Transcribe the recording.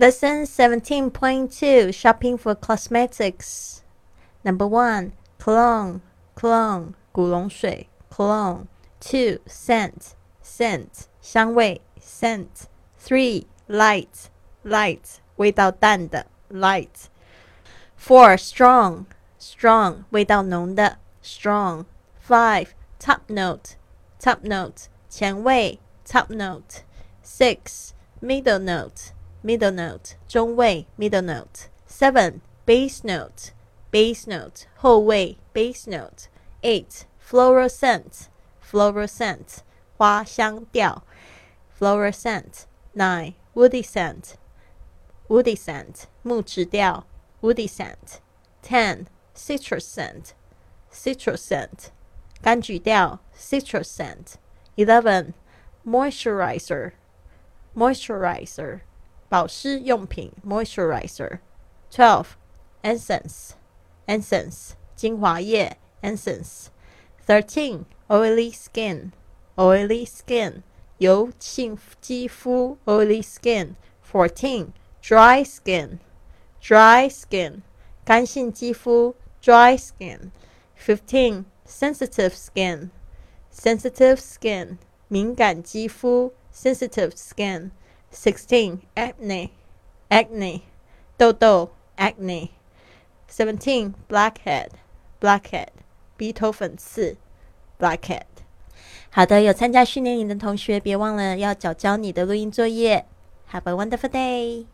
Lesson 17.2 Shopping for Cosmetics. Number 1. Cologne, cologne, 古龙水 cologne. 2. Scent, scent, 香味 scent. 3. Light, light, 味道淡的 light. 4. Strong, strong, 味道浓的 strong. 5. Top note, top note, 前味 top note. 6. Middle note, middle note. 中味 middle note. seven base note. base note. 后味 base note. eight floral scent. fluorescent. 花香调 floral scent. nine woody scent. woody scent. 木质调 woody scent. ten citrus scent. citrus scent. 柑橘调 citrus scent. eleven moisturizer. moisturizer. 保湿用品 moisturizer。Twelve essence essence 精华液 essence。Thirteen oily skin oily skin 油性肌肤 oily skin。Fourteen dry skin dry skin 干性肌肤 dry skin。Fifteen sensitive skin sensitive skin 敏感肌肤 sensitive skin。 Sixteen acne acne 痘痘 acne。Seventeen blackhead blackhead 鼻头粉刺 blackhead。好的，有参加训练营的同学，别忘了要缴交你的录音作业。Have a wonderful day.